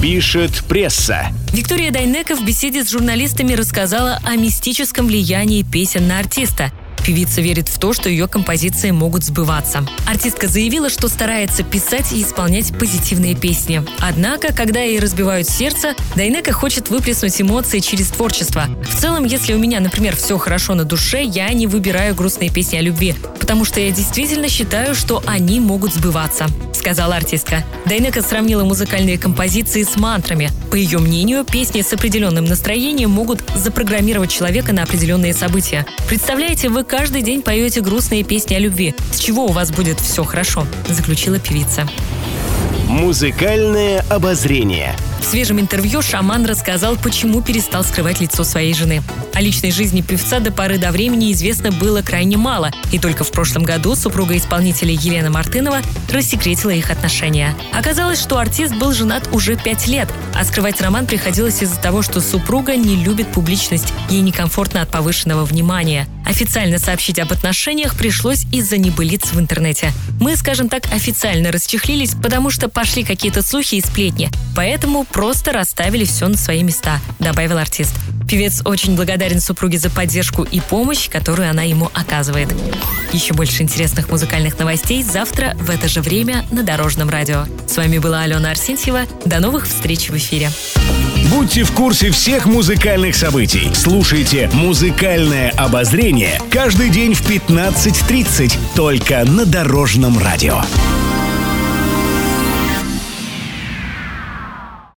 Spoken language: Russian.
Пишет пресса. Виктория Дайнека в беседе с журналистами рассказала о мистическом влиянии песен на артиста. Певица верит в то, что ее композиции могут сбываться. Артистка заявила, что старается писать и исполнять позитивные песни. Однако, когда ей разбивают сердце, Дайнека хочет выплеснуть эмоции через творчество. В целом, если у меня, например, все хорошо на душе, я не выбираю грустные песни о любви, потому что я действительно считаю, что они могут сбываться сказала артистка. Дайнека сравнила музыкальные композиции с мантрами. По ее мнению, песни с определенным настроением могут запрограммировать человека на определенные события. Представляете, вы каждый день поете грустные песни о любви. С чего у вас будет все хорошо? Заключила певица. Музыкальное обозрение. Свежем интервью шаман рассказал, почему перестал скрывать лицо своей жены. О личной жизни певца до поры до времени известно было крайне мало, и только в прошлом году супруга исполнителя Елена Мартынова рассекретила их отношения. Оказалось, что артист был женат уже пять лет, а скрывать роман приходилось из-за того, что супруга не любит публичность, ей некомфортно от повышенного внимания. Официально сообщить об отношениях пришлось из-за небылиц в интернете. Мы, скажем так, официально расчехлились, потому что пошли какие-то слухи и сплетни. Поэтому просто расставили все на свои места, добавил артист. Певец очень благодарен супруге за поддержку и помощь, которую она ему оказывает. Еще больше интересных музыкальных новостей завтра в это же время на Дорожном радио. С вами была Алена Арсентьева. До новых встреч в эфире. Будьте в курсе всех музыкальных событий. Слушайте «Музыкальное обозрение» каждый день в 15.30 только на Дорожном радио.